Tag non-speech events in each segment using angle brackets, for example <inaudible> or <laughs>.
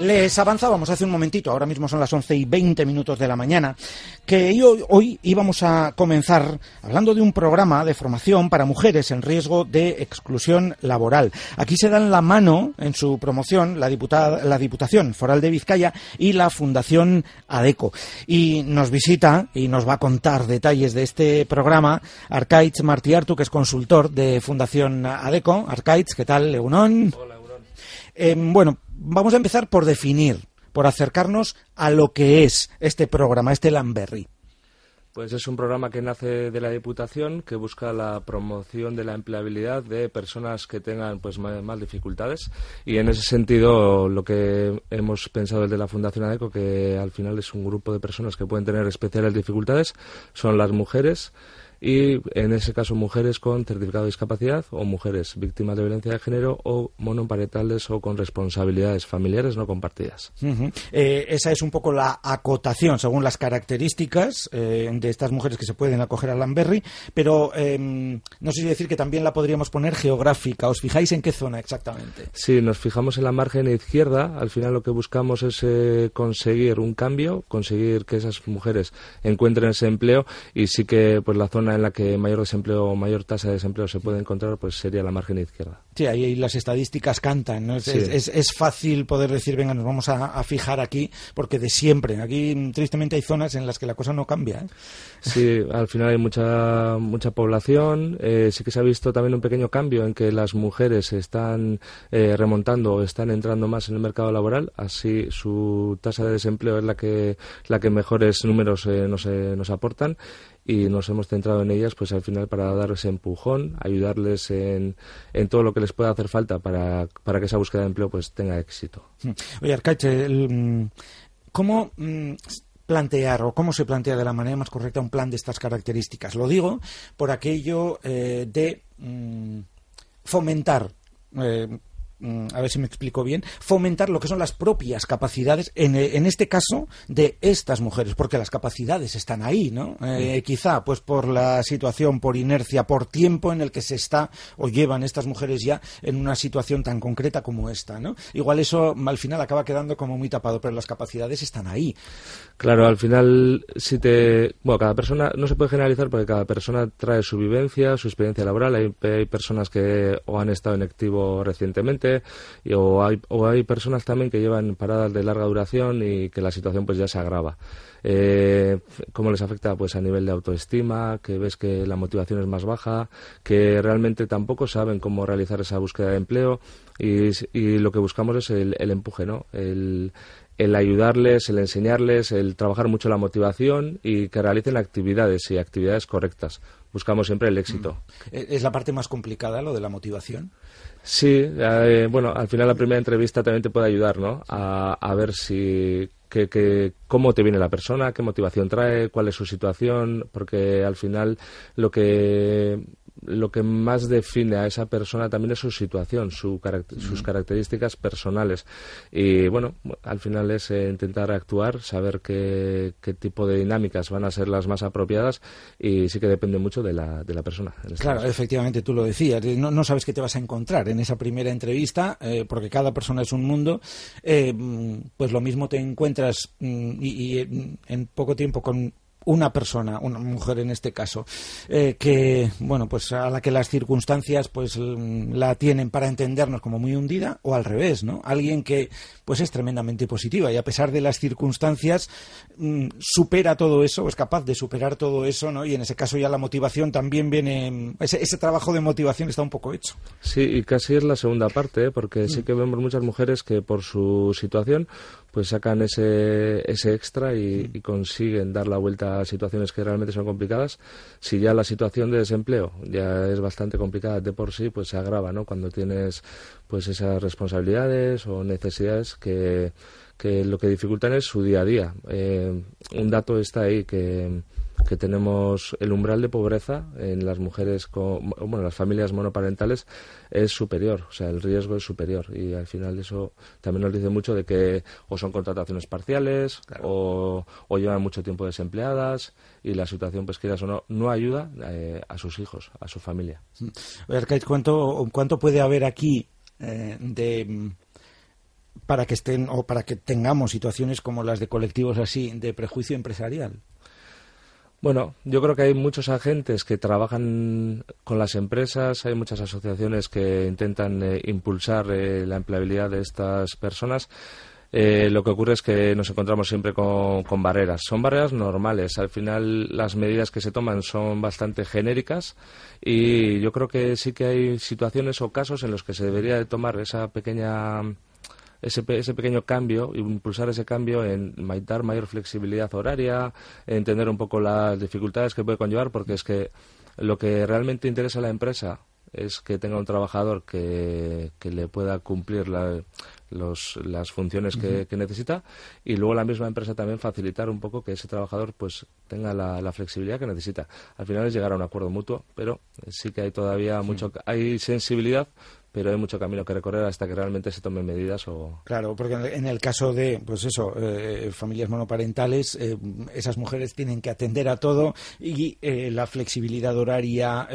Les avanzábamos hace un momentito, ahora mismo son las 11 y 20 minutos de la mañana, que hoy, íbamos a comenzar hablando de un programa de formación para mujeres en riesgo de exclusión laboral. Aquí se dan la mano en su promoción la, diputada, la Diputación Foral de Vizcaya y la Fundación ADECO. Y nos visita y nos va a contar detalles de este programa Arcaich Martiartu, que es consultor de Fundación ADECO. Arcaich, ¿qué tal, Leunón? Eh, bueno, vamos a empezar por definir, por acercarnos a lo que es este programa, este Lamberry. Pues es un programa que nace de la Diputación que busca la promoción de la empleabilidad de personas que tengan pues más dificultades y en ese sentido lo que hemos pensado desde la Fundación ADECO que al final es un grupo de personas que pueden tener especiales dificultades son las mujeres y en ese caso mujeres con certificado de discapacidad o mujeres víctimas de violencia de género o monoparentales o con responsabilidades familiares no compartidas. Eh, esa es un poco la acotación según las características eh, de estas mujeres que se pueden acoger a Lamberry, pero eh, no sé si decir que también la podríamos poner geográfica. ¿Os fijáis en qué zona exactamente? Si nos fijamos en la margen izquierda, al final lo que buscamos es eh, conseguir un cambio, conseguir que esas mujeres encuentren ese empleo y sí que pues la zona en la que mayor desempleo o mayor tasa de desempleo se puede encontrar pues sería la margen izquierda. Sí, ahí, las estadísticas cantan. ¿no? Es, Sí. es- es- fácil poder decir, venga, nos vamos a, a fijar aquí, porque de siempre. Aquí, tristemente, hay zonas en las que la cosa no cambia. ¿eh? Sí, al final hay mucha mucha población. eh, sí que se ha visto también un pequeño cambio en que las mujeres están eh, remontando o están entrando más en el mercado laboral. Así su tasa de desempleo es la que la que mejores números eh, nos, eh, nos aportan y nos hemos centrado en ellas pues al final para dar ese empujón, ayudarles en, en todo lo que les pueda hacer falta para, para que esa búsqueda de empleo pues tenga éxito. Mm. Oye, Arcache, mm, ¿cómo mm, plantear o cómo se plantea de la manera más correcta un plan de estas características? Lo digo por aquello eh, de mm, fomentar. eh, a ver si me explico bien, fomentar lo que son las propias capacidades, en, eh, en este caso, de estas mujeres, porque las capacidades están ahí, ¿no? Eh, Quizá, pues por la situación, por inercia, por tiempo en el que se está o llevan estas mujeres ya en una situación tan concreta como esta, ¿no? Igual eso mm, al final acaba quedando como muy tapado, pero las capacidades están ahí. Claro, al final, si te. Bueno, cada persona. No se puede generalizar porque cada persona trae su vivencia, su experiencia laboral. Hay, hay personas que o han estado en activo recientemente, y- o, hay, o hay personas también que llevan paradas de larga duración y que la situación pues ya se agrava. Eh, ¿Cómo les afecta? Pues a nivel de autoestima, que ves que la motivación es más baja, que realmente tampoco saben cómo realizar esa búsqueda de empleo y, lo que buscamos es el, empuje, ¿no? El ayudarles, el enseñarles, el trabajar mucho la motivación y que realicen actividades y actividades correctas. Buscamos siempre el éxito. Eh, Es la parte más complicada, lo de la motivación. Sí, eh, bueno, al final la primera entrevista también te puede ayudar, ¿no? A, a ver si que, que- cómo te viene la persona, qué motivación trae, cuál es su situación, porque al final lo que lo que más define a esa persona también es su situación, su caract- sus características personales. Y bueno, al final es eh, intentar actuar, saber qué, qué tipo de dinámicas van a ser las más apropiadas y sí que depende mucho de la, de la persona. en este Claro, caso. efectivamente, tú lo decías. eh, No, no sabes qué te vas a encontrar en esa primera entrevista, eh, porque cada persona es un mundo. eh, pues lo mismo te encuentras mm, y, y, en poco tiempo con una persona, una mujer en este caso, eh, que, bueno, pues a la que las circunstancias pues mm, la tienen para entendernos como muy hundida, o al revés, ¿no? Alguien que pues es tremendamente positiva y a pesar de las circunstancias mm, supera todo eso, es capaz de superar todo eso, ¿no? Y en ese caso ya la motivación también viene, mm, ese, ese trabajo de motivación está un poco hecho. Sí, y casi es la segunda parte, ¿eh? porque sí que vemos muchas mujeres que por su situación pues sacan ese, ese extra y, y consiguen dar la vuelta a situaciones que realmente son complicadas. Si ya la situación de desempleo ya es bastante complicada de por sí, pues se agrava, ¿no? Cuando tienes pues esas responsabilidades o necesidades que, que lo que dificultan es su día a día. Eh, un dato está ahí que que tenemos el umbral de pobreza en las mujeres con, bueno las familias monoparentales es superior o sea el riesgo es superior. Y al final eso también nos dice mucho de que o son contrataciones parciales o, o llevan mucho tiempo desempleadas y la situación pues quieras o no no ayuda eh, a sus hijos a su familia. Kate, ¿cuánto, ¿cuánto puede haber aquí eh, de mm, para que estén o para que tengamos situaciones como las de colectivos así de prejuicio empresarial? Bueno, yo creo que hay muchos agentes que trabajan con las empresas, hay muchas asociaciones que intentan eh, impulsar eh, la empleabilidad de estas personas. Eh, lo que ocurre es que nos encontramos siempre con, con, barreras. Son barreras normales. Al final, las medidas que se toman son bastante genéricas y yo creo que sí que hay situaciones o casos en los que se debería de tomar esa pequeña ese, ese pequeño cambio, impulsar ese cambio en dar mayor flexibilidad horaria, entender un poco las dificultades que puede conllevar, porque es que lo que realmente interesa a la empresa es que tenga un trabajador que, que le pueda cumplir la, los, las funciones que, necesita y luego la misma empresa también facilitar un poco que ese trabajador pues tenga la, la, flexibilidad que necesita. Al final es llegar a un acuerdo mutuo, pero sí que hay todavía mucho, hay sensibilidad, pero hay mucho camino que recorrer hasta que realmente se tomen medidas o claro porque en el caso de pues eso eh, familias monoparentales eh, esas mujeres tienen que atender a todo y eh, la flexibilidad horaria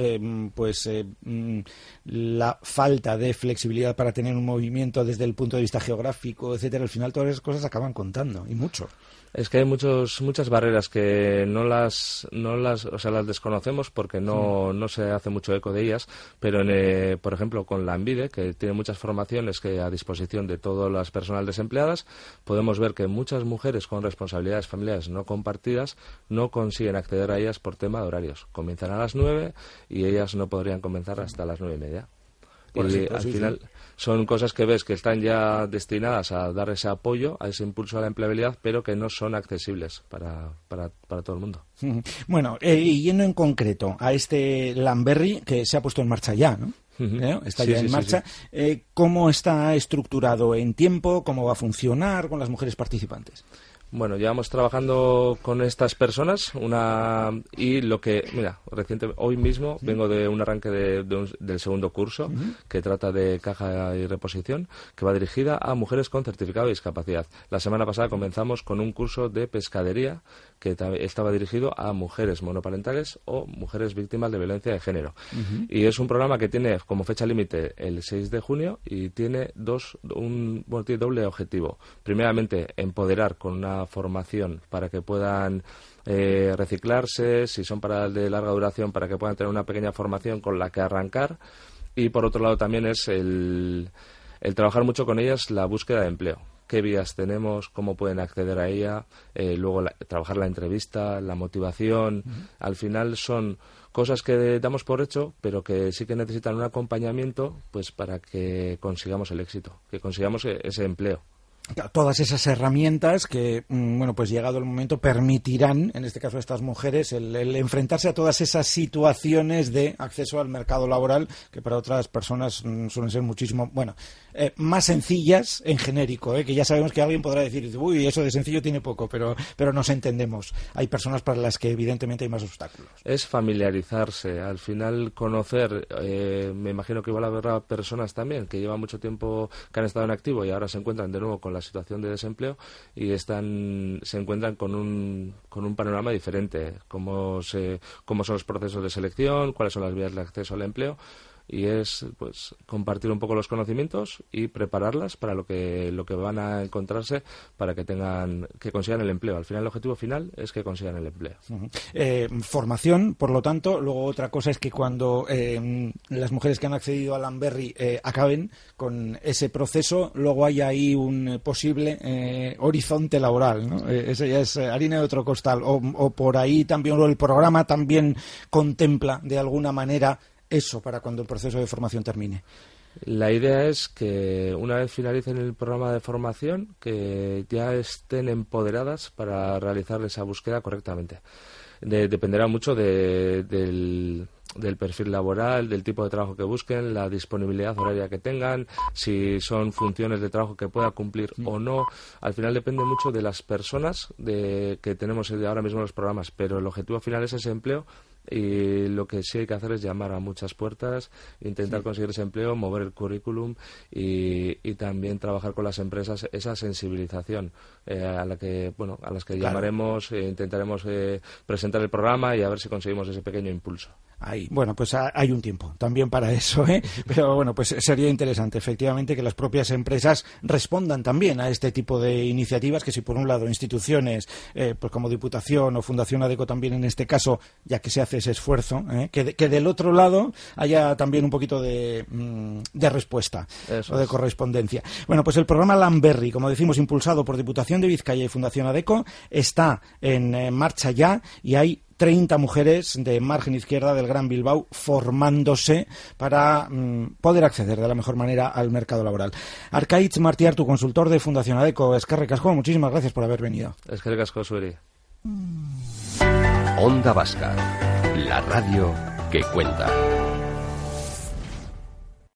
pues mm, la falta de flexibilidad para tener un movimiento desde el punto de vista geográfico etcétera al final todas esas cosas acaban contando y mucho es que hay muchos, muchas barreras que no las, no las, o sea, las desconocemos porque no, no se hace mucho eco de ellas, pero eh, por ejemplo con la Envide, que tiene muchas formaciones que a disposición de todas las personas desempleadas, podemos ver que muchas mujeres con responsabilidades familiares no compartidas no consiguen acceder a ellas por tema de horarios. Comienzan a las nueve y ellas no podrían comenzar hasta las nueve y media. Y al final son cosas que ves que están ya destinadas a dar ese apoyo, a ese impulso a la empleabilidad, pero que no son accesibles para, para, todo el mundo. Bueno, eh, y yendo en concreto a este Lamberry que se ha puesto en marcha ya, ¿no? ¿Eh? Está ya en marcha. Eh, ¿Cómo está estructurado en tiempo? ¿Cómo va a funcionar con las mujeres participantes? Bueno, llevamos trabajando con estas personas una y lo que, mira, reciente, hoy mismo vengo de un arranque de, del segundo curso que trata de caja y reposición que va dirigida a mujeres con certificado de discapacidad. La semana pasada comenzamos con un curso de pescadería que estaba dirigido a mujeres monoparentales o mujeres víctimas de violencia de género. Y es un programa que tiene como fecha límite el 6 de junio y tiene dos un bueno, tiene doble objetivo. Primeramente, empoderar con una formación para que puedan eh, reciclarse, si son para de larga duración, para que puedan tener una pequeña formación con la que arrancar. Y por otro lado también es el, el trabajar mucho con ellas la búsqueda de empleo. Qué vías tenemos, cómo pueden acceder a ella, eh, luego trabajar la entrevista, la motivación. Al final son cosas que damos por hecho, pero que sí que necesitan un acompañamiento pues para que consigamos el éxito, que consigamos e-, ese empleo todas esas herramientas que, mm, bueno, pues llegado el momento permitirán, en este caso a estas mujeres, el, enfrentarse a todas esas situaciones de acceso al mercado laboral que para otras personas mm, suelen ser muchísimo, bueno, eh, más sencillas en genérico, eh, que ya sabemos que alguien podrá decir, uy, eso de sencillo tiene poco, pero, pero nos entendemos. Hay personas para las que evidentemente hay más obstáculos. Es familiarizarse, al final conocer, eh, me imagino que igual habrá personas también que llevan mucho tiempo, que han estado en activo y ahora se encuentran de nuevo con la situación de desempleo y están, se encuentran con un, con un panorama diferente, cómo, se, cómo son los procesos de selección, cuáles son las vías de acceso al empleo y es pues compartir un poco los conocimientos y prepararlas para lo que lo que van a encontrarse para que tengan que consigan el empleo. Al final el objetivo final es que consigan el empleo. Eh, formación por lo tanto luego otra cosa es que cuando eh, las mujeres que han accedido a Lamberry eh, acaben con ese proceso luego hay ahí un posible horizonte laboral ¿no? eso ya es harina de otro costal. O, o por ahí también o el programa también contempla de alguna manera eso para cuando el proceso de formación termine? La idea es que una vez finalicen el programa de formación, que ya estén empoderadas para realizar esa búsqueda correctamente. dependerá mucho del, del perfil laboral, del tipo de trabajo que busquen, la disponibilidad horaria que tengan, si son funciones de trabajo que pueda cumplir o no. Al final depende mucho de las personas de, que tenemos ahora mismo en los programas, pero el objetivo final es ese empleo y lo que sí hay que hacer es llamar a muchas puertas, intentar conseguir ese empleo, mover el currículum y, también trabajar con las empresas esa sensibilización eh, a la que bueno a las que llamaremos e intentaremos eh, presentar el programa y a ver si conseguimos ese pequeño impulso. Ahí. Bueno, pues hay un tiempo también para eso, ¿eh? <laughs> Pero bueno, pues sería interesante, efectivamente, que las propias empresas respondan también a este tipo de iniciativas, que si por un lado instituciones, eh, pues como Diputación o Fundación ADECO también en este caso, ya que se hace ese esfuerzo, ¿eh? que, que, del otro lado haya también un poquito de, mm, de respuesta o de correspondencia. Bueno, pues el programa Lamberry, como decimos, impulsado por Diputación de Vizcaya y Fundación ADECO, está en eh, marcha ya y hay 30 mujeres de margen izquierda del Gran Bilbao formándose para mm, poder acceder de la mejor manera al mercado laboral. Arcaich Martiar, tu consultor de Fundación ADECO, Escarre Casco, muchísimas gracias por haber venido. Escarre Casco, Sueri. Onda Vasca, la radio que cuenta.